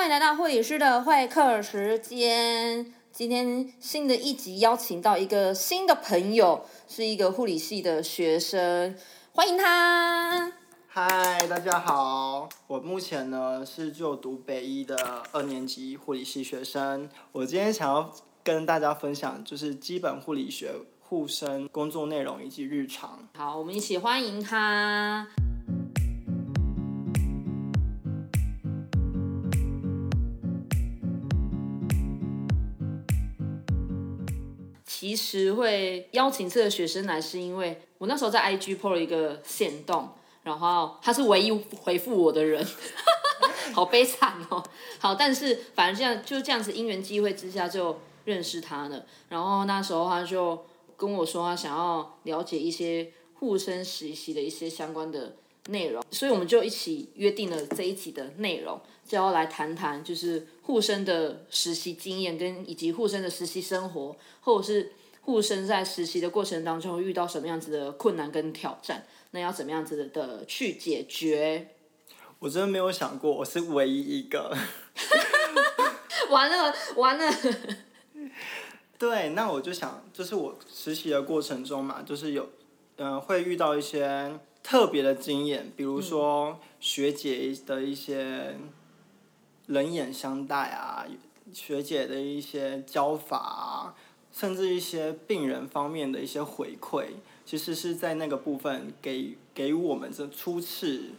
欢迎来到护理师的会客时间。今天新的一集邀请到一个新的朋友，是一个护理系的学生，欢迎他。嗨，大家好，我目前呢是就读北医的二年级护理系学生。我今天想要跟大家分享就是基本护理学护生工作内容以及日常。好，我们一起欢迎他。其实会邀请这个学生来，是因为我那时候在 IG 破了一个线动，然后他是唯一回复我的人，好悲惨哦。好，但是反正这样就这样子因缘机会之下就认识他了。然后那时候他就跟我说，他想要了解一些护生实习的一些相关的内容，所以我们就一起约定了这一集的内容，就要来谈谈就是护生的实习经验跟以及护生的实习生活，或者是护生在实习的过程当中遇到什么样子的困难跟挑战，那要怎么样子的去解决？我真的没有想过我是唯一一个。完了完了，对，那我就想，就是我实习的过程中嘛，就是有，嗯、会遇到一些特别的经验，比如说学姐的一些冷眼相待啊，学姐的一些教法啊，甚至一些病人方面的一些回馈，其实是在那个部分给给我们这初次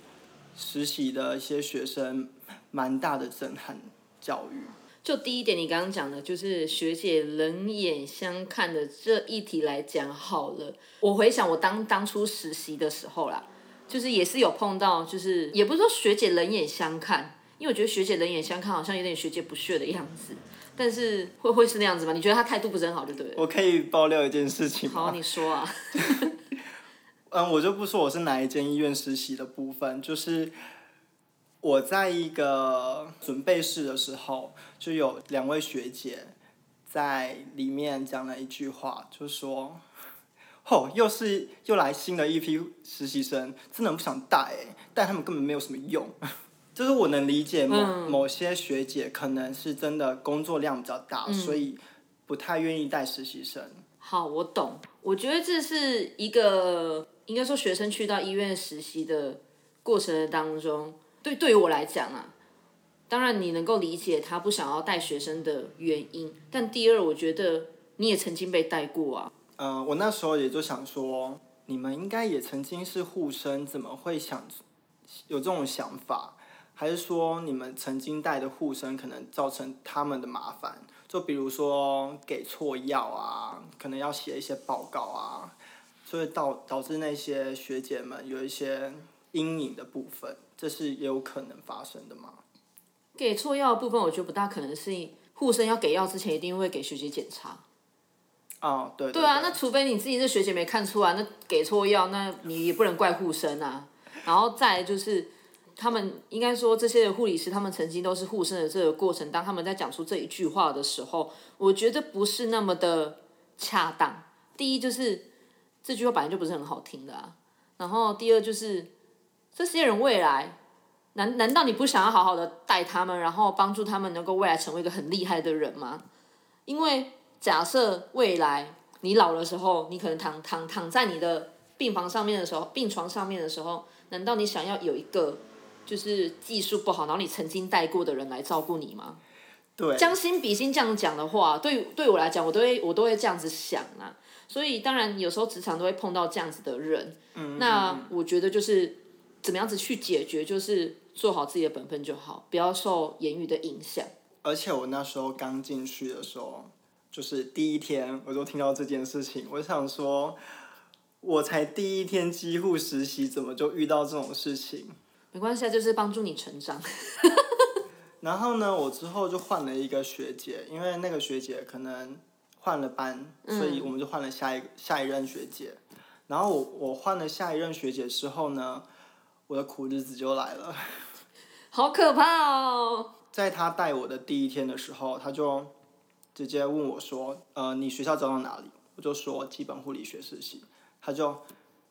实习的一些学生蛮大的震撼教育。就第一点，你刚刚讲的，就是学姐冷眼相看的这一题来讲好了。我回想我当当初实习的时候啦，就是也是有碰到，就是也不是说学姐冷眼相看，因为我觉得学姐冷眼相看好像有点学姐不屑的样子，但是会会是那样子吗？你觉得她态度不是很好，就对了。我可以爆料一件事情吗？好，你说啊。嗯，我就不说我是哪一间医院实习的部分，就是我在一个准备室的时候，就有两位学姐在里面讲了一句话，就说：“哦，又是又来新的一批实习生，真的很不想带哎，但他们根本没有什么用。”就是我能理解某、嗯某些学姐可能是真的工作量比较大，所以不太愿意带实习生。好，我懂。我觉得这是一个应该说学生去到医院实习的过程当中，对对于我来讲啊，当然你能够理解他不想要带学生的原因，但第二，我觉得你也曾经被带过啊。嗯，我那时候也就想说，你们应该也曾经是护生，怎么会想有这种想法？还是说你们曾经带的护生可能造成他们的麻烦？就比如说给错药啊，可能要写一些报告啊，所以导导致那些学姐们有一些阴影的部分，这是也有可能发生的吗？给错药的部分，我觉得不大可能是护生要给药之前一定会给学姐检查。哦，对对啊，那除非你自己这学姐没看出来，那给错药，那你也不能怪护生啊。然后再来就是，他们应该说这些护理师，他们曾经都是护生的这个过程，当他们在讲出这一句话的时候，我觉得不是那么的恰当。第一就是这句话本来就不是很好听的啊，然后第二就是这些人未来。难难道你不想要好好的带他们，然后帮助他们能够未来成为一个很厉害的人吗？因为假设未来你老的时候，你可能躺躺躺在你的病房上面的时候，病床上面的时候，难道你想要有一个就是技术不好，然后你曾经带过的人来照顾你吗？对，将心比心这样讲的话，对对我来讲，我都会我都会这样子想啊。所以当然有时候职场都会碰到这样子的人，嗯那我觉得就是怎么样子去解决，就是做好自己的本分就好，不要受言语的影响。而且我那时候刚进去的时候，就是第一天我就听到这件事情，我想说，我才第一天几乎实习，怎么就遇到这种事情？没关系啊，就是帮助你成长。然后呢，我之后就换了一个学姐，因为那个学姐可能换了班，所以我们就换了下一下一任学姐。然后我我换了下一任学姐之后呢，我的苦日子就来了。好可怕哦！在她带我的第一天的时候，她就直接问我说：“呃，你学校招到哪里？”我就说基本护理学实习。她就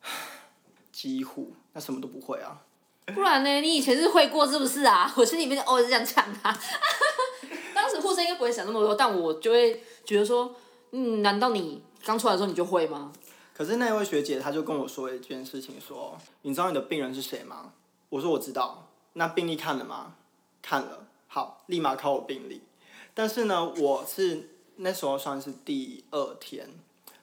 几乎那什么都不会啊。不然呢？你以前是会过是不是啊？我心里面就偶尔这样讲他。当时护士应该不会想那么多，但我就会觉得说，嗯，难道你刚出来的时候你就会吗？可是那位学姐她就跟我说一件事情，说你知道你的病人是谁吗？我说我知道。那病历看了吗？看了。好，立马考我病历。但是呢，我是那时候算是第二天，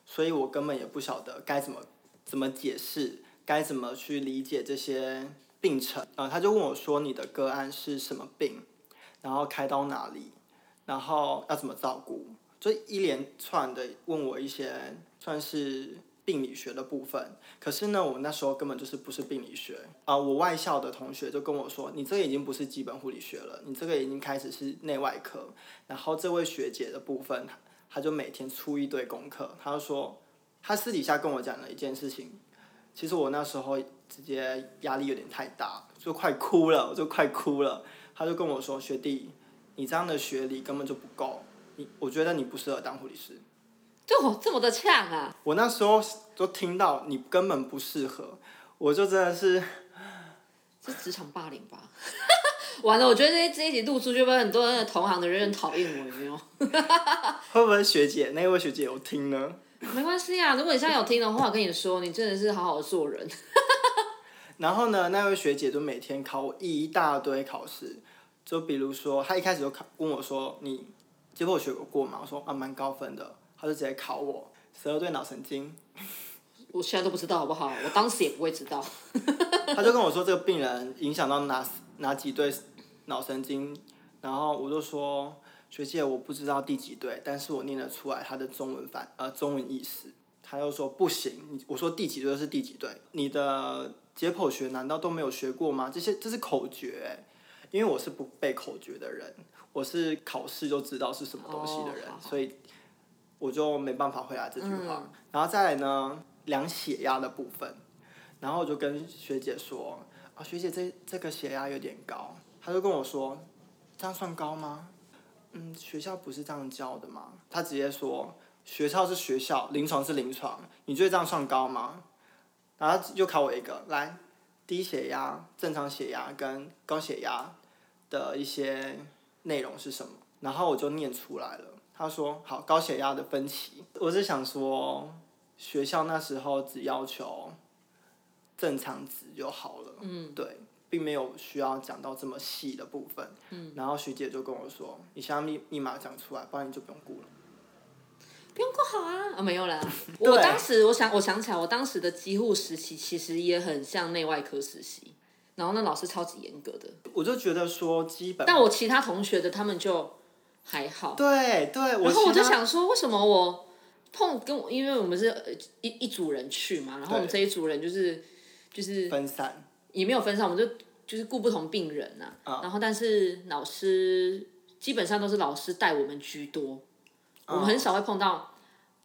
所以我根本也不晓得该怎么怎么解释，该怎么去理解这些病程。啊，他就问我说：“你的个案是什么病？然后开刀哪里？然后要怎么照顾？”就一连串的问我一些算是。病理学的部分，可是呢，我那时候根本就是不是病理学啊。我外校的同学就跟我说：“你这个已经不是基本护理学了，你这个已经开始是内外科。”然后这位学姐的部分，她就每天出一堆功课。她就说，她私底下跟我讲了一件事情，其实我那时候直接压力有点太大，就快哭了，我就快哭了。他就跟我说：“学弟，你这样的学历根本就不够，你我觉得你不适合当护理师。”就这么的呛啊！我那时候都听到你根本不适合，我就真的是，是职场霸凌吧？完了，我觉得这这一集录出，就会很多人同行的人讨厌我，有没有？会不会学姐那位学姐有听呢？没关系啊，如果你现在有听的话，我跟你说，你真的是好好做人。然后呢，那位学姐就每天考我一大堆考试，就比如说，她一开始就考问我说：“你解剖学过吗？”我说：“啊，蛮高分的。”她就直接考我十二对脑神经，我现在都不知道好不好？我当时也不会知道。他就跟我说这个病人影响到哪哪几对脑神经，然后我就说学姐我不知道第几对，但是我念得出来他的中文反呃中文意思。他又说不行，我说第几对是第几对，你的解剖学难道都没有学过吗？这些这是口诀，因为我是不背口诀的人，我是考试就知道是什么东西的人，所以。我就没办法回答这句话，然后再来呢，量血压的部分，然后我就跟学姐说，啊，学姐这这个血压有点高，她就跟我说，这样算高吗？嗯，学校不是这样教的吗？她直接说，学校是学校，临床是临床，你觉得这样算高吗？然后又考我一个，来，低血压、正常血压跟高血压的一些内容是什么？然后我就念出来了。他说：“好，高血压的分歧。”我是想说，学校那时候只要求正常值就好了，嗯，对，并没有需要讲到这么细的部分。嗯，然后学姐就跟我说：“你现在密密码讲出来，不然你就不用顾了。”不用过好啊！啊，没有啦。我当时我想，我想起来，我当时的机护实习其实也很像内外科实习，然后那老师超级严格的。我就觉得说，基本。但我其他同学的他们就。还好，对对，然后我就想说，为什么我碰跟我，因为我们是一一组人去嘛，然后我们这一组人就是就是分散，也没有分散，我们就就是顾不同病人呐，然后但是老师基本上都是老师带我们居多，我们很少会碰到，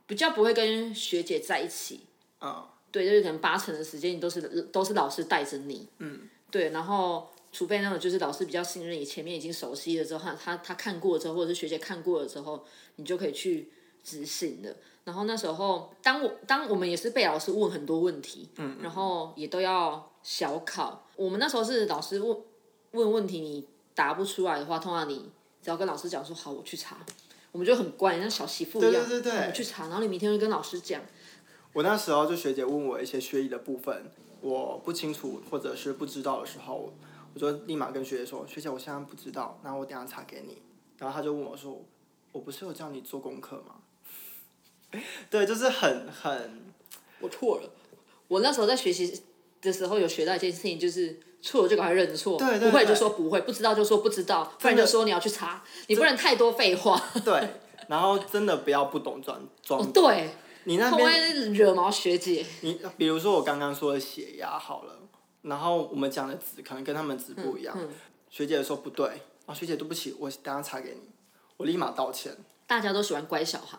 比较不会跟学姐在一起，嗯，对，就是可能八成的时间你都是都是老师带着你，嗯，对，然后。除非那种就是老师比较信任你，前面已经熟悉了之后，他他他看过之后，或者是学姐看过了之后，你就可以去执行的。然后那时候，当我当我们也是被老师问很多问题，嗯，然后也都要小考。我们那时候是老师问问问题，你答不出来的话，通常你只要跟老师讲说好，我去查，我们就很乖，像小媳妇一样，对对对，我们去查，然后你明天会跟老师讲。我那时候就学姐问我一些学医的部分，我不清楚或者是不知道的时候。我就立马跟学姐说：“学姐，我现在不知道，那我等下查给你。”然后她就问我说：“我不是有叫你做功课吗？”对，就是很很，我错了。我那时候在学习的时候有学到一件事情，就是错了就赶快认错，不会就说不会，不知道就说不知道，不然就说你要去查，你不能太多废话。对，然后真的不要不懂装装。对，你那边惹毛学姐。你比如说我刚刚说的血压好了。然后我们讲的纸可能跟他们纸不一样，学姐说不对，啊学姐对不起，我等下查给你，我立马道歉。大家都喜欢乖小孩，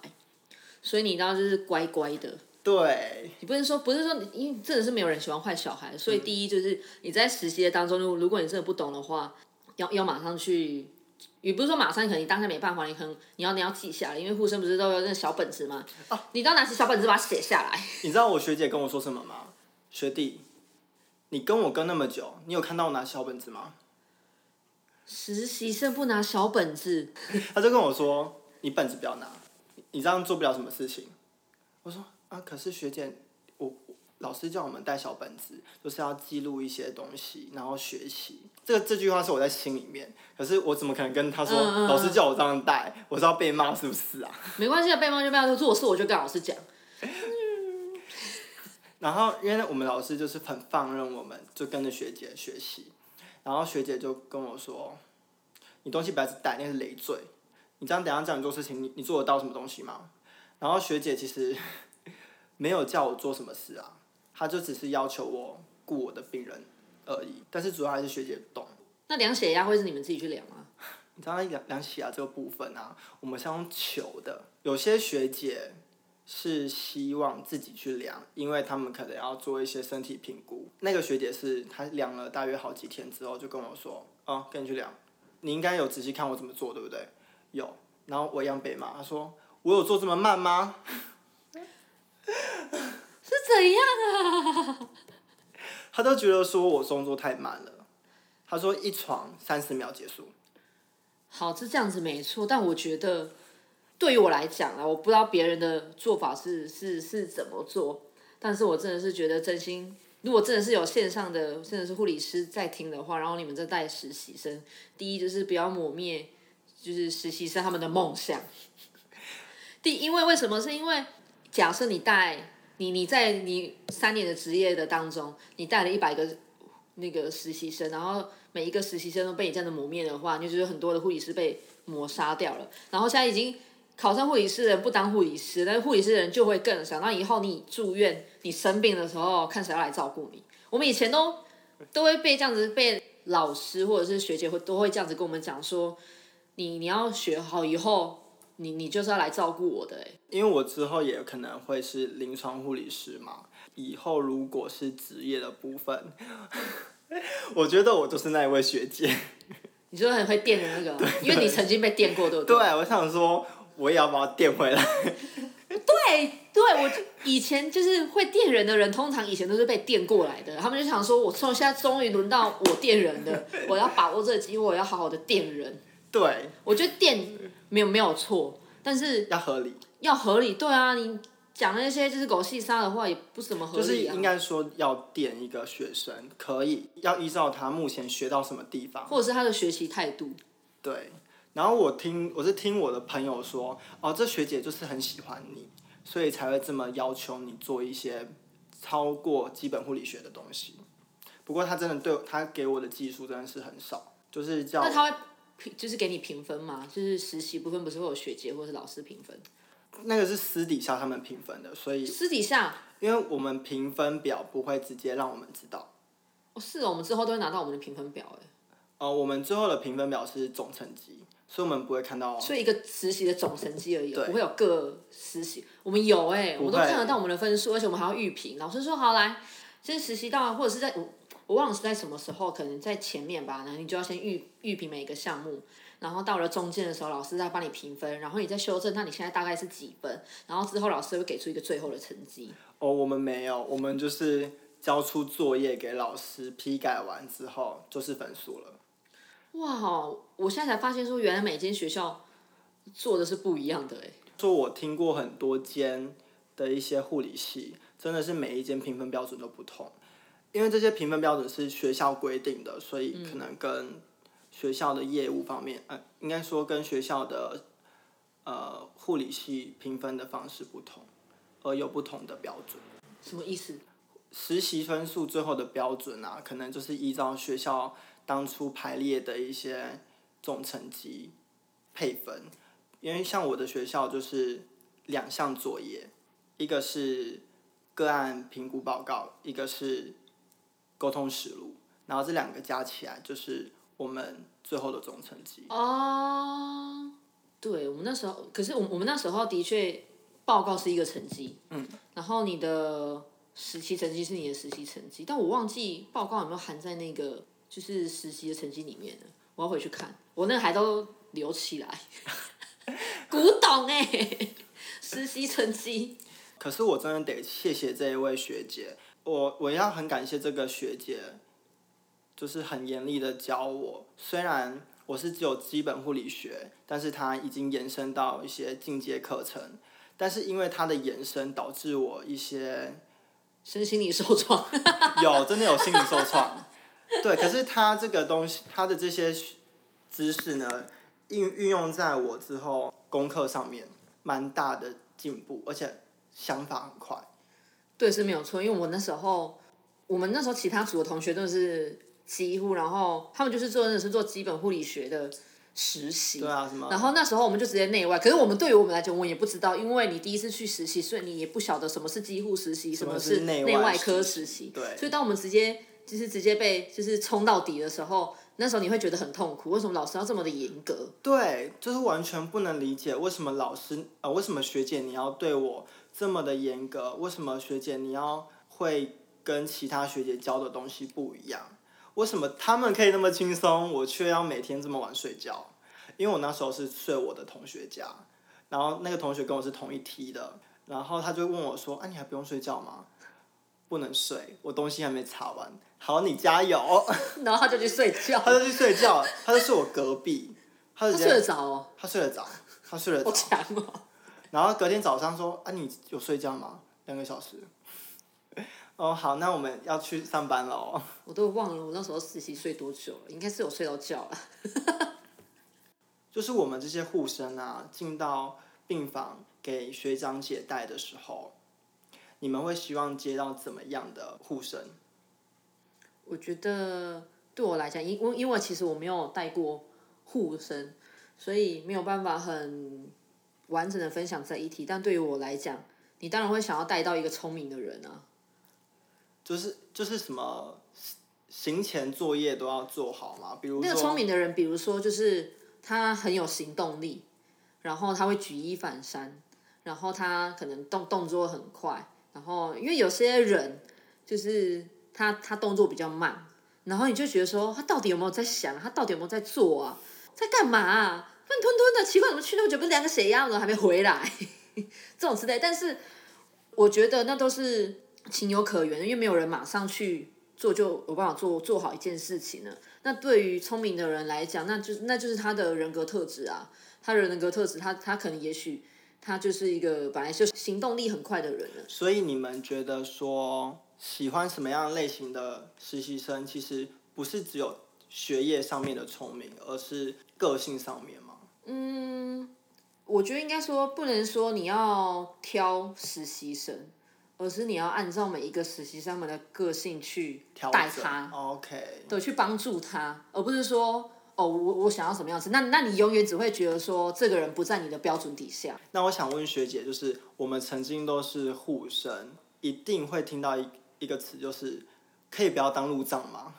所以你知道就是乖乖的。对。你不是说不是说，因为真的是没有人喜欢坏小孩，所以第一就是你在实习的当中，如如果你真的不懂的话，要要马上去，也不是说马上，可能你当下没办法，你可能你要你要记下来，因为护生不是都有那小本子吗？哦。你都要拿起小本子把它写下来。你知道我学姐跟我说什么吗？学弟。你跟我跟那么久，你有看到我拿小本子吗？实习生不拿小本子，他就跟我说：“你本子不要拿，你这样做不了什么事情。”我说：“啊，可是学姐，我我老师叫我们带小本子，就是要记录一些东西，然后学习。这个这句话是我在心里面，可是我怎么可能跟他说，嗯嗯嗯老师叫我这样带，我是要被骂是不是啊？没关系的，被骂就被骂，如果是我就跟老师讲。然后因为我们老师就是很放任我们，就跟着学姐学习。然后学姐就跟我说：“你东西不要只带，那是累赘。你这样等下叫你做事情，你你做得到什么东西吗？”然后学姐其实没有叫我做什么事啊，他就只是要求我雇我的病人而已。但是主要还是学姐懂。那量血压会是你们自己去量吗？你知道量量血压这个部分啊，我们是用求的。有些学姐是希望自己去量，因为他们可能要做一些身体评估。那个学姐是她量了大约好几天之后，就跟我说：“哦，跟你去量，你应该有仔细看我怎么做，对不对？”有。然后我一样被骂，她说：“我有做这么慢吗 是怎样啊？？”他都觉得说我动作太慢了。他说一床三十秒结束。好，是这样子没错，但我觉得对于我来讲啊，我不知道别人的做法是是是怎么做，但是我真的是觉得真心，如果真的是有线上的，真的是护理师在听的话，然后你们在带实习生，第一就是不要抹灭，就是实习生他们的梦想。第，因为为什么？是因为假设你带你你在你三年的职业的当中，你带了一百个那个实习生，然后每一个实习生都被你这样的磨灭的话，你就觉得很多的护理师被抹杀掉了。然后现在已经考上护理师的人不当护理师，但是护理师的人就会更少。那以后你住院、你生病的时候，看谁要来照顾你。我们以前都都会被这样子被老师或者是学姐会都会这样子跟我们讲说，你你要学好以后，你你就是要来照顾我的哎。因为我之后也可能会是临床护理师嘛，以后如果是职业的部分，我觉得我就是那一位学姐。你说很会电的那个，因为你曾经被电过，对不对，对我想说我也要把它电回来。对，对我就以前就是会电人的人，通常以前都是被电过来的。他们就想说，我从现在终于轮到我电人了，我要把握这个机会，我要好好的电人。对，我觉得电没有没有错，但是要合理，要合理。对啊，你讲那些就是狗戏杀的话，也不怎么合理就是。应该说要点一个学生，可以要依照他目前学到什么地方。或者是他的学习态度。对，然后我听我是听我的朋友说，哦，这学姐就是很喜欢你，所以才会这么要求你做一些超过基本护理学的东西。不过他真的对我他给我的技术真的是很少，就是叫那他会评，就是给你评分嘛？就是实习部分不是会有学姐或是老师评分？那个是私底下他们评分的，所以私底下因为我们评分表不会直接让我们知道。哦，是哦，我们之后都会拿到我们的评分表哎。哦，我们最后的评分表是总成绩，所以我们不会看到。所以一个实习的总成绩而已，不会有各实习。我们有哎、我都看得到我们的分数，而且我们还要预评。老师说好来，先实习到，或者是在我我忘了是在什么时候，可能在前面吧，然后你就要先预预评每一个项目，然后到了中间的时候，老师再帮你评分，然后你再修正，那你现在大概是几分？然后之后老师会给出一个最后的成绩。哦，我们没有，我们就是交出作业给老师批改完之后就是分数了。哇哦，我现在才发现说，原来每间学校做的是不一样的哎。说我听过很多间的一些护理系，真的是每一间评分标准都不同，因为这些评分标准是学校规定的，所以可能跟学校的业务方面，呃，应该说跟学校的呃护理系评分的方式不同，而有不同的标准。什么意思？实习分数最后的标准啊，可能就是依照学校当初排列的一些总成绩配分。因为像我的学校就是两项作业，一个是个案评估报告，一个是沟通实录，然后这两个加起来就是我们最后的总成绩。哦，对我们那时候，可是我我们那时候的确报告是一个成绩，嗯，然后你的实习成绩是你的实习成绩，但我忘记报告有没有含在那个就是实习的成绩里面了，我要回去看，我那个还都留起来，古董哎、实习成绩，可是我真的得谢谢这一位学姐，我我要很感谢这个学姐，就是很严厉的教我。虽然我是只有基本护理学，但是她已经延伸到一些进阶课程。但是因为她的延伸，导致我一些身心理受创。有真的有心理受创。对，可是她这个东西，她的这些知识呢，运运用在我之后功课上面，蛮大的进步，而且想法很快。对，是没有错，因为我那时候，我们那时候其他组的同学都是几乎，然后他们就是做真的是做基本护理学的实习。对啊，什么？然后那时候我们就直接内外，可是我们对于我们来讲，我们也不知道，因为你第一次去实习，所以你也不晓得什么是基护实习，什么是内外科实习。对。所以当我们直接就是直接被就是冲到底的时候，那时候你会觉得很痛苦，为什么老师要这么的严格？对，就是完全不能理解为什么老师呃，为什么学姐你要对我。这么的严格，为什么学姐你要会跟其他学姐教的东西不一样？为什么他们可以那么轻松，我却要每天这么晚睡觉？因为我那时候是睡我的同学家，然后那个同学跟我是同一梯的，然后他就问我说：“啊，你还不用睡觉吗？”不能睡，我东西还没查完。好，你加油。然后他就去睡觉。他就去睡觉，他就睡我隔壁。他睡得着哦。他睡得着，他睡得着。好强哦。然后隔天早上说啊，你有睡觉吗？两个小时。哦，好，那我们要去上班了哦。我都忘了我那时候实习睡多久了，应该是有睡到觉了。就是我们这些护生啊，进到病房给学长姐带的时候，你们会希望接到怎么样的护生？我觉得对我来讲，因因因为其实我没有带过护生，所以没有办法很。完整的分享这一题，但对于我来讲，你当然会想要带到一个聪明的人啊。就是就是什么行前作业都要做好嘛，比如那个聪明的人，比如说就是他很有行动力，然后他会举一反三，然后他可能动动作很快，然后因为有些人就是他他动作比较慢，然后你就觉得说他到底有没有在想，他到底有没有在做啊，在干嘛？啊？慢吞吞的，奇怪，怎么去那么久？不是两个谁呀？怎么还没回来？这种之类，但是我觉得那都是情有可原，因为没有人马上去做就有办法做做好一件事情呢。那对于聪明的人来讲，那就那就是他的人格特质啊，他的人格特质，他他可能也许他就是一个本来就行动力很快的人了。所以你们觉得说喜欢什么样类型的实习生，其实不是只有学业上面的聪明，而是个性上面？嗯，我觉得应该说不能说你要挑实习生，而是你要按照每一个实习生们的个性去带他，OK，对，去帮助他，而不是说哦，我我想要什么样子，那那你永远只会觉得说这个人不在你的标准底下。那我想问学姐，就是我们曾经都是护生，一定会听到一一个词，就是可以不要当路障吗？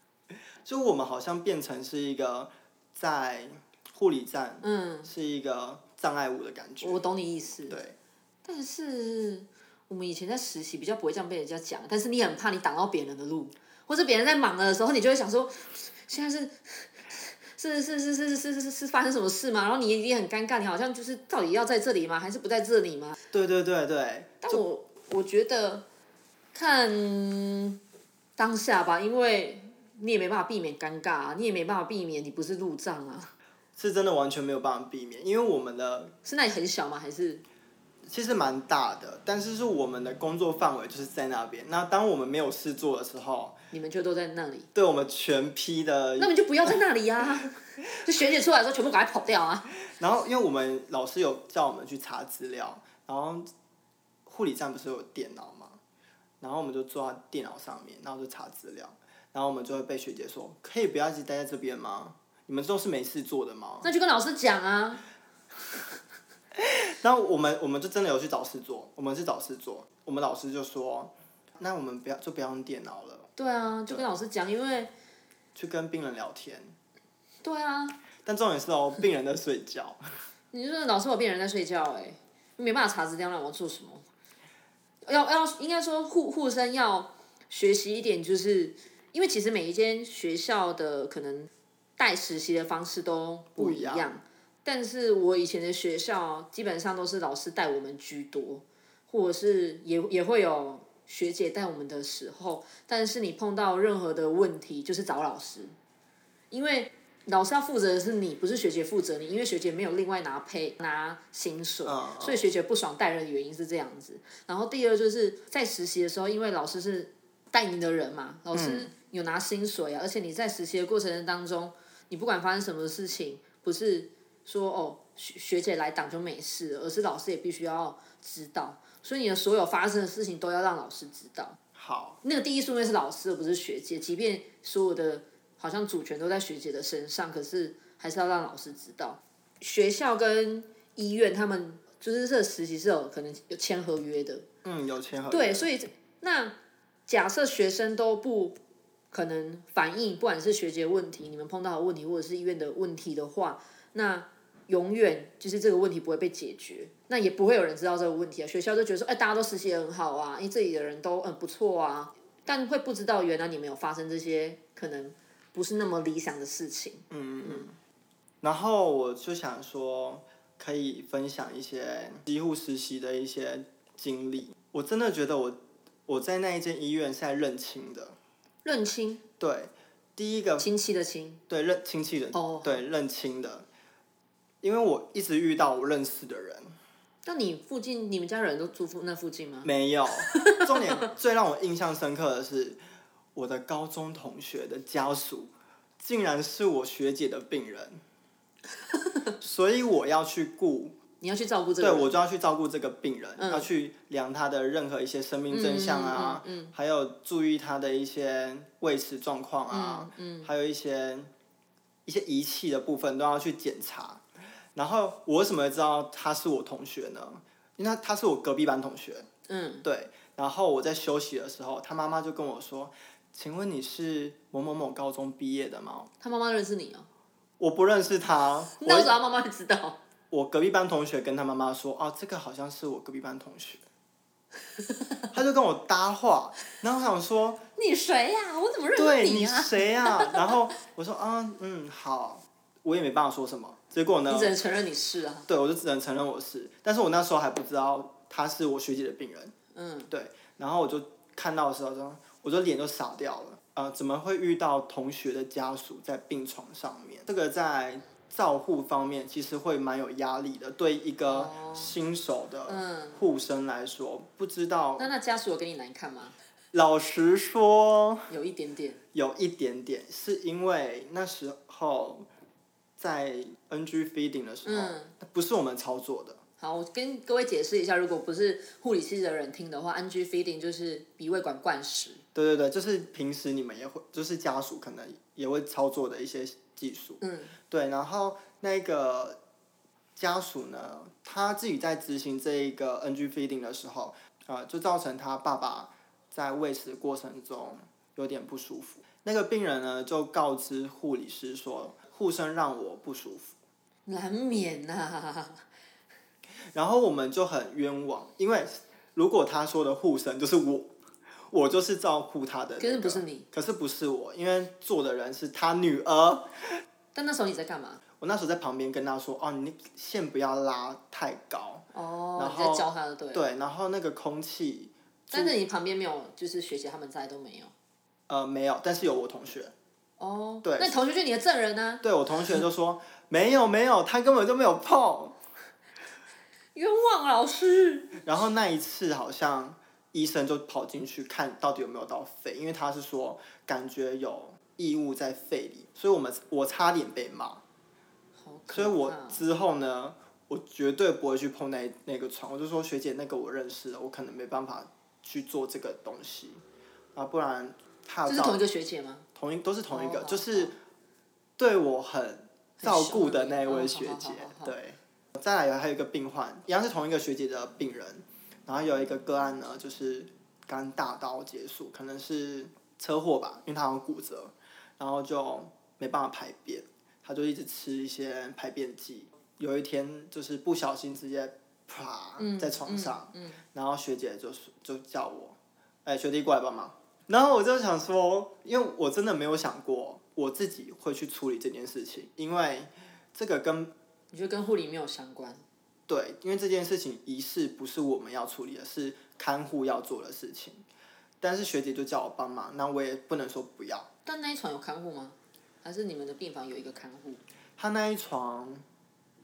就我们好像变成是一个在。护理站，嗯，是一个障碍物的感觉。我懂你意思，对。但是我们以前在实习比较不会这样被人家讲，但是你很怕你挡到别人的路，或者别人在忙的时候，你就会想说，现在是 是是是是是是是是发生什么事吗？然后你你很尴尬，你好像就是到底要在这里吗？还是不在这里吗？对对对对。但我我觉得看当下吧，因为你也没办法避免尴尬啊，你也没办法避免你不是路障啊。是真的完全没有办法避免，因为我们的是那里很小吗？还是其实蛮大的，但是是我们的工作范围就是在那边。那当我们没有事做的时候，你们就都在那里。对，我们全批的。那你就不要在那里呀！就学姐出来的时候，全部赶快跑掉啊！然后，因为我们老师有叫我们去查资料，然后护理站不是有电脑嘛，然后我们就坐在电脑上面，然后就查资料，然后我们就会被学姐说：“可以不要一直待在这边吗？”你们都是没事做的吗？那就跟老师讲啊。然后我们我们就真的有去找事做，我们是找事做。我们老师就说：“那我们不要就不要用电脑了。”对啊，就跟老师讲，因为去跟病人聊天。对啊。但重点是哦，病人在睡觉。你说老师，我病人在睡觉哎，没办法查资料，让我做什么？要要应该说护护生要学习一点，就是因为其实每一间学校的可能。带实习的方式都不一样，但是我以前的学校基本上都是老师带我们居多，或者是也也会有学姐带我们的时候，但是你碰到任何的问题，就是找老师，因为老师要负责的是你，不是学姐负责你，因为学姐没有另外拿配拿薪水，所以学姐不爽带人的原因是这样子。然后第二就是在实习的时候，因为老师是带你的人嘛，老师有拿薪水啊，而且你在实习的过程当中，你不管发生什么事情，不是说哦学学姐来挡就没事，而是老师也必须要知道，所以你的所有发生的事情都要让老师知道。好，那个第一顺位是老师，而不是学姐，即便所有的。好像主权都在学姐的身上，可是还是要让老师知道。学校跟医院他们就是这实习是有可能有签合约的。嗯，有签合约。对，所以那假设学生都不可能反映，不管是学姐问题、你们碰到的问题，或者是医院的问题的话，那永远就是这个问题不会被解决，那也不会有人知道这个问题啊。学校就觉得说，哎，大家都实习很好啊，因为这里的人都很不错啊，但会不知道原来你们有发生这些可能。不是那么理想的事情。嗯嗯。然后我就想说，可以分享一些医护实习的一些经历。我真的觉得我我在那一间医院是在认亲的。认亲。对，第一个。亲戚的亲。对，认亲戚的。哦。对，认亲的。因为我一直遇到我认识的人。那你附近你们家人都住附那附近吗？没有。重点最让我印象深刻的是。我的高中同学的家属，竟然是我学姐的病人，所以我要去顾，你要去照顾这个，对我就要去照顾这个病人，要去量他的任何一些生命真相啊，还有注意他的一些胃食状况啊，还有一些一些仪器的部分都要去检查。然后我为什么知道他是我同学呢？因为他他是我隔壁班同学，嗯，对。然后我在休息的时候，他妈妈就跟我说。请问你是某某某高中毕业的吗？他妈妈认识你哦。我不认识他。那为什么他妈妈会知道？我隔壁班同学跟他妈妈说：“哦，这个好像是我隔壁班同学。” 他就跟我搭话，然后想说：“你谁呀？我怎么认识你啊？”谁呀？然后我说：“啊，嗯，好。”我也没办法说什么。结果呢？你只能承认你是啊。对，我就只能承认我是。但是我那时候还不知道他是我学姐的病人。嗯。对，然后我就看到的时候就。我就脸就傻掉了，呃，怎么会遇到同学的家属在病床上面？这个在照护方面其实会蛮有压力的，对一个新手的护生来说，不知道。那那家属有给你难看吗？老实说，有一点点。有一点点，是因为那时候在 NG feeding 的时候，不是我们操作的。好，我跟各位解释一下，如果不是护理系的人听的话，NG feeding 就是鼻胃管灌食。对对对，就是平时你们也会，就是家属可能也会操作的一些技术。嗯。对，然后那个家属呢，他自己在执行这一个 NG feeding 的时候，呃，就造成他爸爸在喂食过程中有点不舒服。那个病人呢，就告知护理师说，护生让我不舒服。难免呐。然后我们就很冤枉，因为如果他说的护生就是我。我就是照顾他的，可是不是你，可是不是我，因为做的人是他女儿。但那时候你在干嘛？我那时候在旁边跟他说：“哦，你线不要拉太高。”哦，然后教他的对。对，然后那个空气。但是你旁边没有，就是学姐他们在都没有。呃，没有，但是有我同学。哦。对。那同学就是你的证人呢？对，我同学就说 没有没有，他根本就没有碰。冤枉老师。然后那一次好像。医生就跑进去看到底有没有到肺，因为他是说感觉有异物在肺里，所以我们我差点被骂。所以我之后呢，我绝对不会去碰那那个床。我就说学姐，那个我认识的，我可能没办法去做这个东西，啊，不然他这是同一个学姐吗？同一都是同一个，就是对我很照顾的那一位学姐。对，再来有还有一个病患，一样是同一个学姐的病人。然后有一个个案呢，就是刚大刀结束，可能是车祸吧，因为他有骨折，然后就没办法排便，他就一直吃一些排便剂。有一天就是不小心直接啪在床上，然后学姐就就叫我，哎，学弟过来帮忙。然后我就想说，因为我真的没有想过我自己会去处理这件事情，因为这个跟你觉得跟护理没有相关。对，因为这件事情仪式不是我们要处理的，是看护要做的事情。但是学姐就叫我帮忙，那我也不能说不要。但那一床有看护吗？还是你们的病房有一个看护？他那一床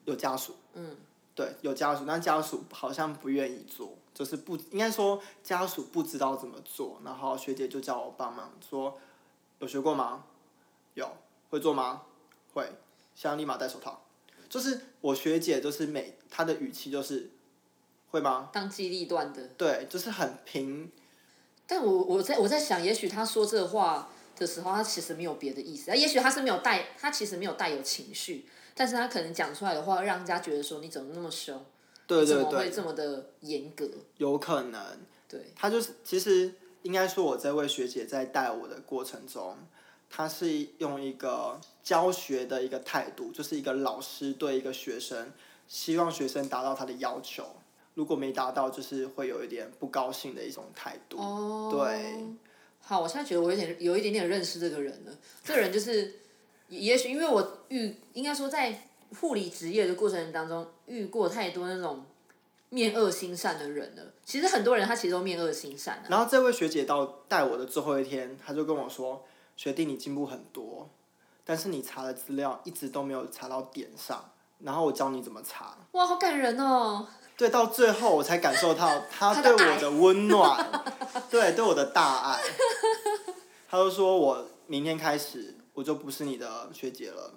有家属，嗯，对，有家属，但家属好像不愿意做，就是不应该说家属不知道怎么做，然后学姐就叫我帮忙，说有学过吗？有，会做吗？会，现在立马戴手套。就是我学姐，就是每她的语气就是会吗？当机立断的。对，就是很平。但我我在我在想，也许她说这话的时候，她其实没有别的意思，也许她是没有带，她其实没有带有情绪，但是她可能讲出来的话，让人家觉得说你怎么那么凶，对怎么对对，会这么的严格？有可能。对，她就是其实应该说，我这位学姐在带我的过程中，她是用一个教学的一个态度，就是一个老师对一个学生，希望学生达到他的要求，如果没达到，就是会有一点不高兴的一种态度。哦，对。好，我现在觉得我有点有一点点认识这个人了。这个人就是，也许因为我遇，应该说在护理职业的过程当中遇过太多那种面恶心善的人了。其实很多人他其实都面恶心善啊。然后这位学姐到带我的最后一天，她就跟我说：“学弟，你进步很多，但是你查的资料一直都没有查到点上，然后我教你怎么查。”哇，好感人哦！对，到最后我才感受到 他对我的温暖，对，对我的大爱。他就说我明天开始我就不是你的学姐了，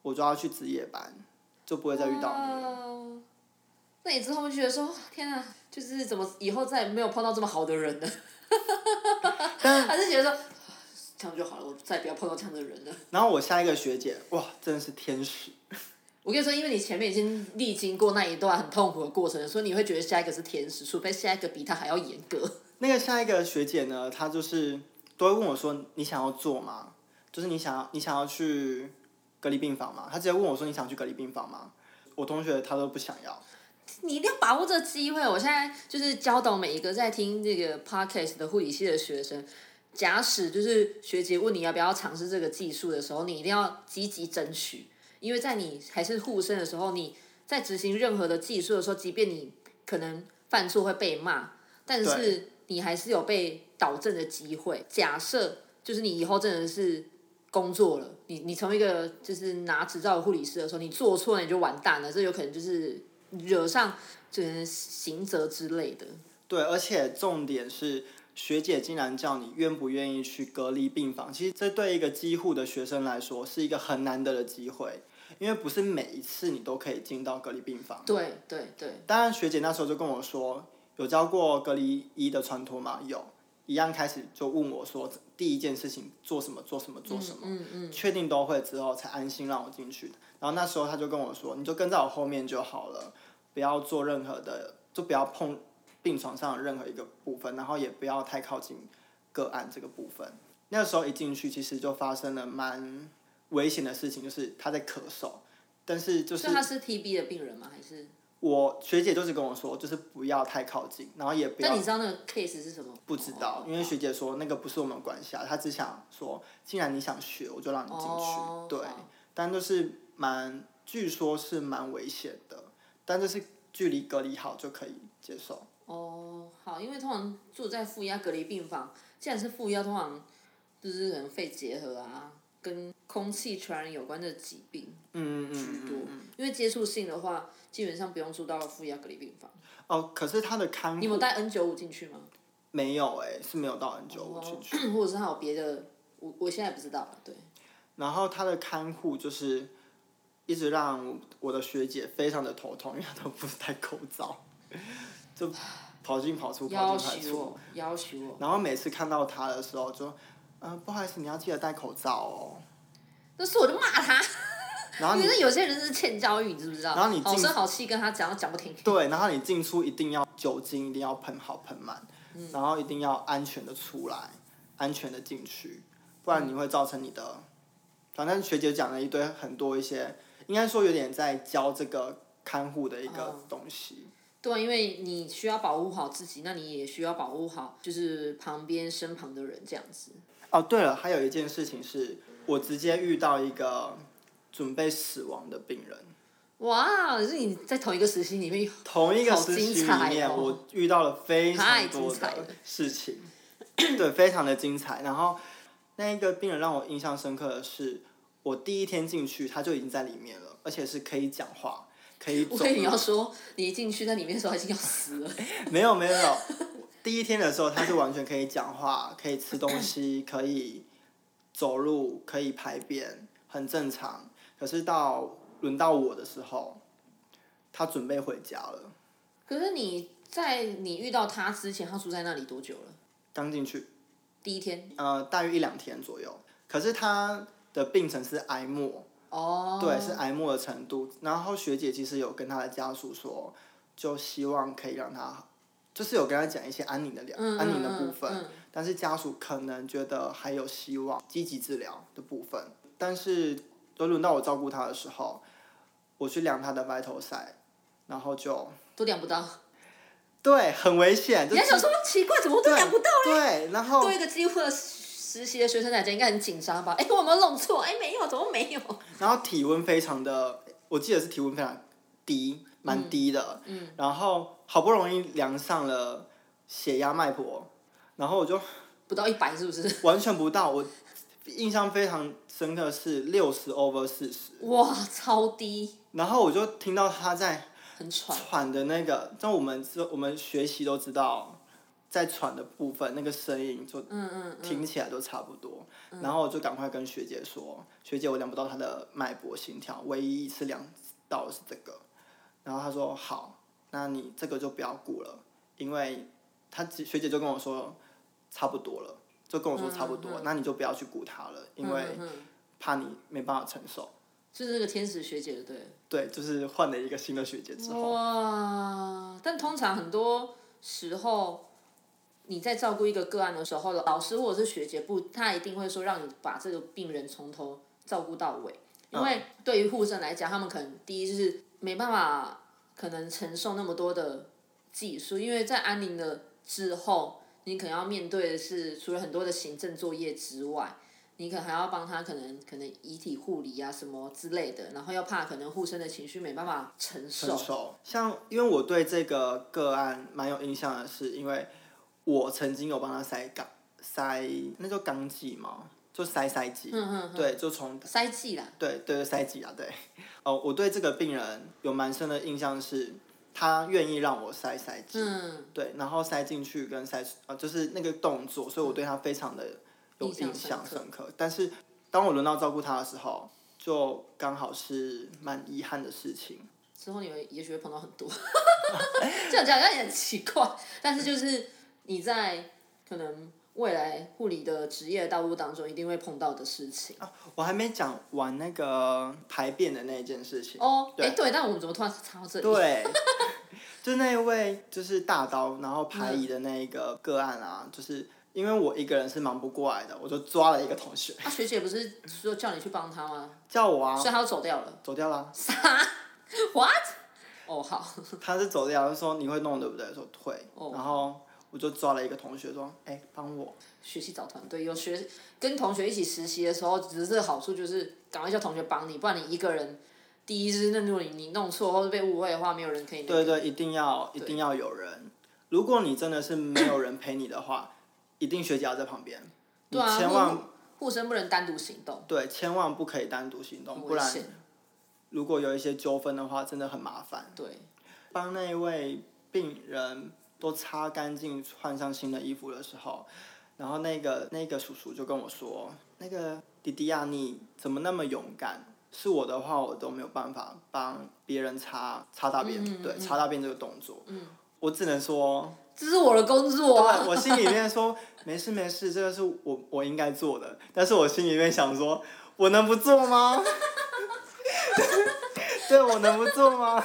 我就要去值夜班，就不会再遇到你了。了。那你之后会觉得说，天啊，就是怎么以后再也没有碰到这么好的人呢？还是觉得说，这样就好了，我再也不要碰到这样的人了。然后我下一个学姐，哇，真的是天使。我跟你说，因为你前面已经历经过那一段很痛苦的过程，所以你会觉得下一个是天使，除非下一个比他还要严格。那个下一个学姐呢，她就是都会问我说：“你想要做吗？就是你想要你想要去隔离病房吗？”她直接问我说：“你想去隔离病房吗？”我同学他都不想要。你一定要把握这个机会。我现在就是教导每一个在听这个 podcast 的护理系的学生，假使就是学姐问你要不要尝试这个技术的时候，你一定要积极争取，因为在你还是护生的时候，你在执行任何的技术的时候，即便你可能犯错会被骂，但是你还是有被导正的机会。假设就是你以后真的是工作了，你你从一个就是拿执照的护理师的时候，你做错了你就完蛋了，这有可能就是惹上就是刑责之类的。对，而且重点是学姐竟然叫你愿不愿意去隔离病房，其实这对一个机护的学生来说是一个很难得的机会，因为不是每一次你都可以进到隔离病房。对对对，当然，学姐那时候就跟我说，有教过隔离衣的穿脱吗？有，一样开始就问我说，第一件事情做什么？做什么？做什么？嗯嗯，确定都会之后才安心让我进去。然后那时候他就跟我说，你就跟在我后面就好了，不要做任何的，就不要碰病床上的任何一个部分，然后也不要太靠近个案这个部分。那时候一进去，其实就发生了蛮危险的事情，就是他在咳嗽，但是就是他是 TB 的病人吗？还是？我学姐就是跟我说，就是不要太靠近，然后也不要但你知道那个 case 是什么？不知道，因为学姐说那个不是我们管辖，她只想说，既然你想学，我就让你进去。哦对，但就是蛮，据说是蛮危险的，但就是距离隔离好就可以接受。哦，好，因为通常住在负压隔离病房，既然是负压，通常就是可能肺结核啊，跟空气传染有关的疾病嗯嗯居多。嗯。因为接触性的话，基本上不用住到负压隔离病房。哦，可是他的看护你有带 N 九五进去吗？没有哎、是没有到 N 九五进去。或者是还有别的？我我现在不知道了，对。然后他的看护就是一直让我的学姐非常的头痛，因为她都不戴口罩，就跑进跑出，跑要进跑出。求我，要求我。然后每次看到他的时候就，嗯、不好意思，你要记得戴口罩哦。那是我就骂他，然后你 因为有些人是欠教育，你知不知道？然后你进好声好气跟他讲，讲不停。对，然后你进出一定要酒精，一定要喷好喷满，嗯然后一定要安全的出来，安全的进去，不然你会造成你的。反正学姐讲了一堆很多一些，应该说有点在教这个看护的一个哦东西。对，因为你需要保护好自己，那你也需要保护好就是旁边身旁的人，这样子。哦，对了，还有一件事情是我直接遇到一个准备死亡的病人。哇，是你在同一个时期里面，同一个好时期里面，哦我遇到了非常多彩了事情。对，非常的精彩。然后那一个病人让我印象深刻的是，我第一天进去他就已经在里面了，而且是可以讲话，可以你要说，你一进去在里面的时候，已经要死了。没有没有没有，第一天的时候他是完全可以讲话，可以吃东西，可以走路，可以排便，很正常。可是到轮到我的时候，他准备回家了，可是你在你遇到他之前，他住在那里多久了？刚进去，第一天。呃，大约一两天左右。可是他的病程是癌末，哦。对，是癌末的程度。然后学姐其实有跟她的家属说，就希望可以让她，就是有跟她讲一些安宁的疗、嗯安宁的部分。嗯嗯嗯但是家属可能觉得还有希望，积极治疗的部分。但是都轮到我照顾她的时候，我去量她的 vital sign，然后就都量不到。对，很危险。你还想说奇怪，怎么都量不到？对，然后实习的学生来讲，应该很紧张吧？哎，我有没有弄错？哎，没有，怎么没有？然后体温非常的，我记得是体温非常低，蛮低的。嗯然后好不容易量上了血压、脉搏，然后我就不到一百是不是？完全不到。我印象非常深刻是六十 over 四十，哇，超低，然后我就听到他在很喘。喘的那个，像我们知我们学习都知道，在喘的部分那个声音就。听起来都差不多。然后我就赶快跟学姐说，学姐我量不到她的脉搏、心跳，唯一一次量到的是这个。然后她说好，那你这个就不要顾了，因为她学姐就跟我说差不多了，就跟我说差不多，那你就不要去顾它了，因为怕你没办法承受。就是那个天使学姐的，对。对，就是换了一个新的学姐之后，哇！但通常很多时候，你在照顾一个个案的时候，老师或者是学姐不，他一定会说让你把这个病人从头照顾到尾，因为对于护生来讲，他们可能第一就是没办法可能承受那么多的技术，因为在安宁的之后，你可能要面对的是除了很多的行政作业之外。你可能还要帮他，可能可能遗体护理啊什么之类的，然后又怕可能护生的情绪没办法承受。成熟。像因为我对这个个案蛮有印象的是，因为我曾经有帮他塞肛塞那叫肛剂嘛，就塞塞剂。嗯嗯嗯。对，就从塞剂啦。对对塞剂啊，对。哦，我对这个病人有蛮深的印象是，他愿意让我塞塞剂。嗯。对，然后塞进去跟塞出，呃，就是那个动作，所以我对他非常的有印象深刻深刻。但是当我轮到照顾他的时候，就刚好是蛮遗憾的事情。之后你们也许会碰到很多，这样讲有点奇怪，但是就是你在可能未来护理的职业道路当中一定会碰到的事情。啊我还没讲完那个排便的那一件事情。哦，对哎对，但我们怎么突然插到这里？对，就那一位就是大刀然后排遗的那一个个案啊，就是因为我一个人是忙不过来的，我就抓了一个同学，啊，学姐不是说叫你去帮他吗？叫我啊所以，他就走掉了。走掉了。啥？What？哦，好。他是走掉，就说你会弄对不对？说会，哦然后我就抓了一个同学说，哎、帮我。学习找团队，有学跟同学一起实习的时候，只是好处就是赶快叫同学帮你，不然你一个人，第一是那如果你你弄错或者被误会的话，没有人可以、那个。对对，一定要一定要有人。如果你真的是没有人陪你的话，一定学姐要在旁边。你对啊，千万护护生不能单独行动，对，千万不可以单独行动，不然。如果有一些纠纷的话，真的很麻烦。对，帮那一位病人都擦干净、换上新的衣服的时候，然后那个那个叔叔就跟我说：“那个弟弟啊，你怎么那么勇敢？是我的话，我都没有办法帮别人擦擦大便，嗯对，擦大便这个动作，我只能说，这是我的工作啊。对我心里面说没事没事，这个是我我应该做的，但是我心里面想说，我能不做吗？对，我能不做吗？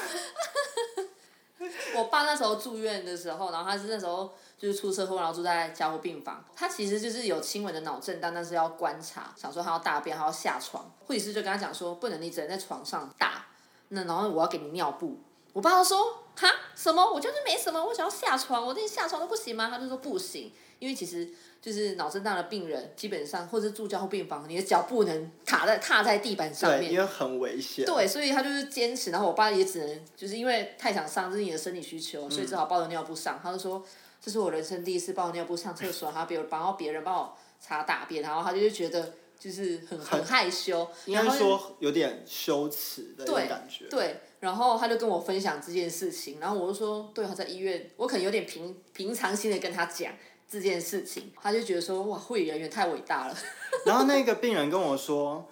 我爸那时候住院的时候，然后他是那时候就是出车祸，然后住在加护病房。他其实就是有轻微的脑震荡，但是要观察，想说他要大便，他要下床。护理师就跟他讲说，不能你只能在床上大，那然后我要给你尿布。我爸就说，哈什么？我就是没什么，我想要下床，我连下床都不行吗？他就说不行，因为其实就是脑震荡的病人，基本上或者是住加护病房，你的脚不能踏在踏在地板上，面。因为很危险。对，所以他就是坚持，然后我爸也只能就是因为太想上，这是你的生理需求，所以只好抱着尿布上。他就说这是我人生第一次包尿布上厕所，然后别人然后别人帮我擦大便，然后他就觉得就是很很害羞，应该说有点羞耻的一种感觉。对，然后他就跟我分享这件事情，然后我就说，对，他在医院，我可能有点平平常心的跟他讲这件事情，他就觉得说，哇，护理人员太伟大了。然后那个病人跟我说：“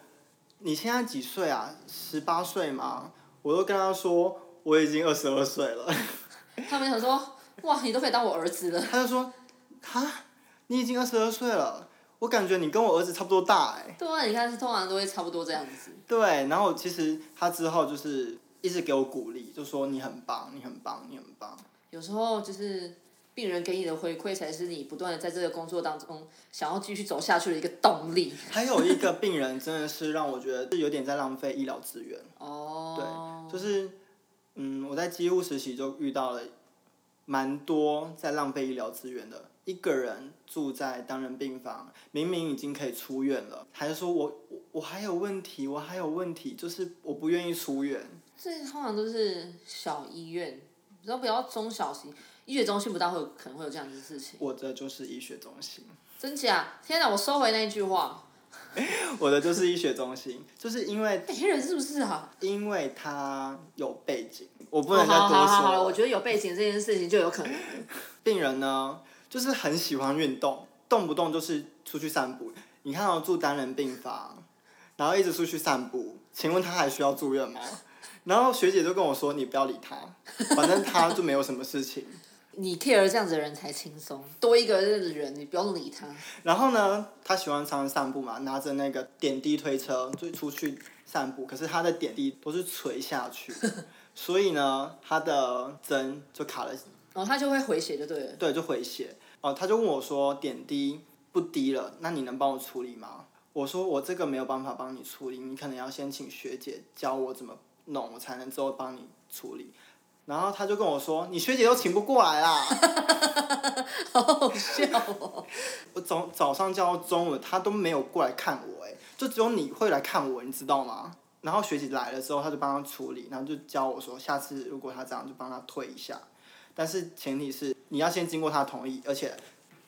你现在几岁啊？十八岁吗？”我都跟他说：“我已经二十二岁了。他们想说，哇，你都可以当我儿子了。”他就说：“哈，你已经二十二岁了，我感觉你跟我儿子差不多大哎、对啊，你看，通常都会差不多这样子。对，然后其实他之后就是一直给我鼓励，就说你很棒，你很棒，你很棒。有时候就是病人给你的回馈，才是你不断的在这个工作当中想要继续走下去的一个动力。还有一个病人真的是让我觉得是有点在浪费医疗资源。哦。对，就是嗯，我在机务实习就遇到了蛮多在浪费医疗资源的。一个人住在单人病房，明明已经可以出院了，还是说我我我还有问题，我还有问题，就是我不愿意出院。这通常都是小医院，然后比较中小型医学中心不大会有可能会有这样子的事情。我的就是医学中心，真假？天哪！我收回那句话。我的就是医学中心，就是因为别人是不是啊？因为他有背景，我不哦能再多说好好好好了，了。我觉得有背景这件事情就有可能。病人呢，就是很喜欢运动，动不动就是出去散步。你看到住单人病房，然后一直出去散步，请问他还需要住院吗？然后学姐就跟我说：“你不要理他，反正他就没有什么事情。你 care 这样子的人才轻松，多一个人你不用理他。”然后呢，他喜欢常常散步嘛，拿着那个点滴推车就出去散步，可是他的点滴都是垂下去，所以呢，他的针就卡了哦他就会回血就对了。对，就回血。哦，他就问我说点滴不滴了，那你能帮我处理吗？我说我这个没有办法帮你处理，你可能要先请学姐教我怎么弄，我才能之后帮你处理。然后他就跟我说，你学姐都请不过来啦。好好笑哦。我早早上叫到中午，他都没有过来看我，哎，就只有你会来看我，你知道吗？然后学姐来了之后，他就帮他处理，然后就教我说，下次如果他这样，就帮他推一下。但是前提是你要先经过他同意，而且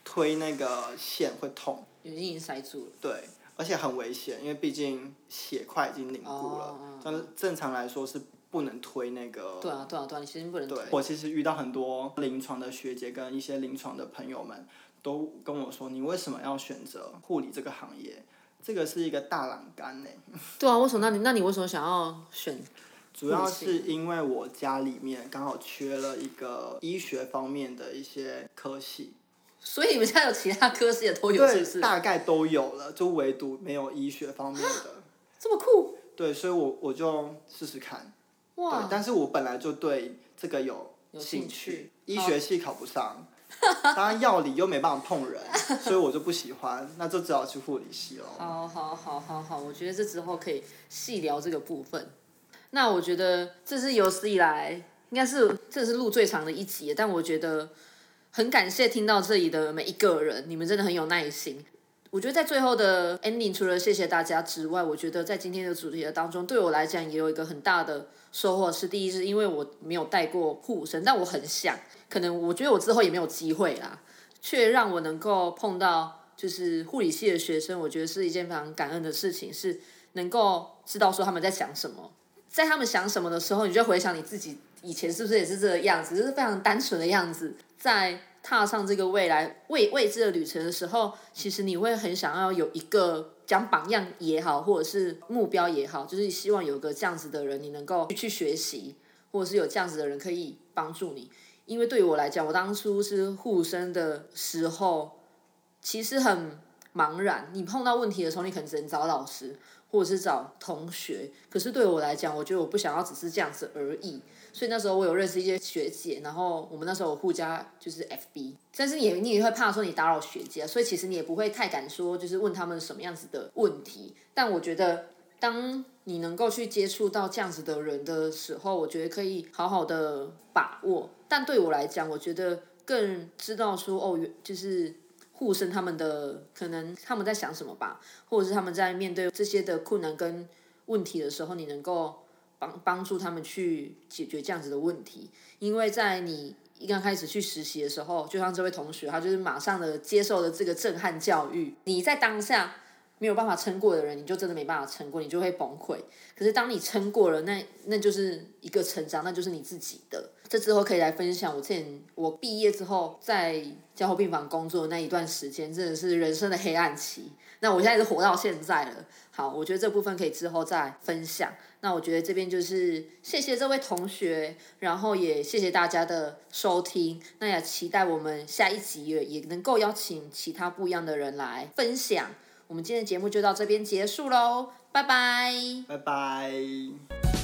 推那个线会痛。眼睛已经塞住了。对，而且很危险，因为毕竟血块已经凝固了但是正常来说是不能推那个。对啊，对啊，对啊，你其实不能推。我其实遇到很多临床的学姐跟一些临床的朋友们，都跟我说，你为什么要选择护理这个行业？这个是一个大栏杆 呢，对啊，为什么？那你那你为什么想要选？主要是因为我家里面刚好缺了一个医学方面的一些科系，所以你们家有其他科系也都有，是不对，是？大概都有了，就唯独没有医学方面的。这么酷对，所以我我就试试看。对哇！，但是我本来就对这个有兴趣医学系考不上，当然药理又没办法碰人，所以我就不喜欢，那就只好去护理系喽。好好好好好，我觉得这之后可以细聊这个部分。那我觉得这是有史以来应该是这是录最长的一集，但我觉得很感谢听到这里的每一个人，你们真的很有耐心。我觉得在最后的 ending，除了谢谢大家之外，我觉得在今天的主题的当中，对我来讲也有一个很大的收获是，第一是因为我没有带过护生，但我很想，可能我觉得我之后也没有机会啦，却让我能够碰到就是护理系的学生，我觉得是一件非常感恩的事情，是能够知道说他们在想什么，在他们想什么的时候，你就回想你自己以前是不是也是这个样子，就是非常单纯的样子，在踏上这个未来未未知的旅程的时候，其实你会很想要有一个讲榜样也好，或者是目标也好，就是希望有个这样子的人，你能够去学习，或者是有这样子的人可以帮助你。因为对于我来讲，我当初是护生的时候，其实很茫然。你碰到问题的时候，你可能只能找老师，或者是找同学。可是对我来讲，我觉得我不想要只是这样子而已。所以那时候我有认识一些学姐，然后我们那时候互加就是 FB，但是你你也会怕说你打扰学姐，所以其实你也不会太敢说就是问他们什么样子的问题。但我觉得当你能够去接触到这样子的人的时候，我觉得可以好好的把握。但对我来讲，我觉得更知道说哦，就是护生他们的可能他们在想什么吧，或者是他们在面对这些的困难跟问题的时候，你能够。帮帮助他们去解决这样子的问题，因为在你一刚开始去实习的时候，就像这位同学，他就是马上的接受了这个震撼教育，你在当下。没有办法撑过的人，你就真的没办法撑过，你就会崩溃。可是当你撑过了，那那就是一个成长，那就是你自己的。这之后可以来分享我之前我毕业之后在交护病房工作的那一段时间，真的是人生的黑暗期。那我现在是活到现在了。好，我觉得这部分可以之后再分享。那我觉得这边就是谢谢这位同学，然后也谢谢大家的收听。那也期待我们下一集也能够邀请其他不一样的人来分享。我们今天的节目就到这边结束喽，拜拜，拜拜。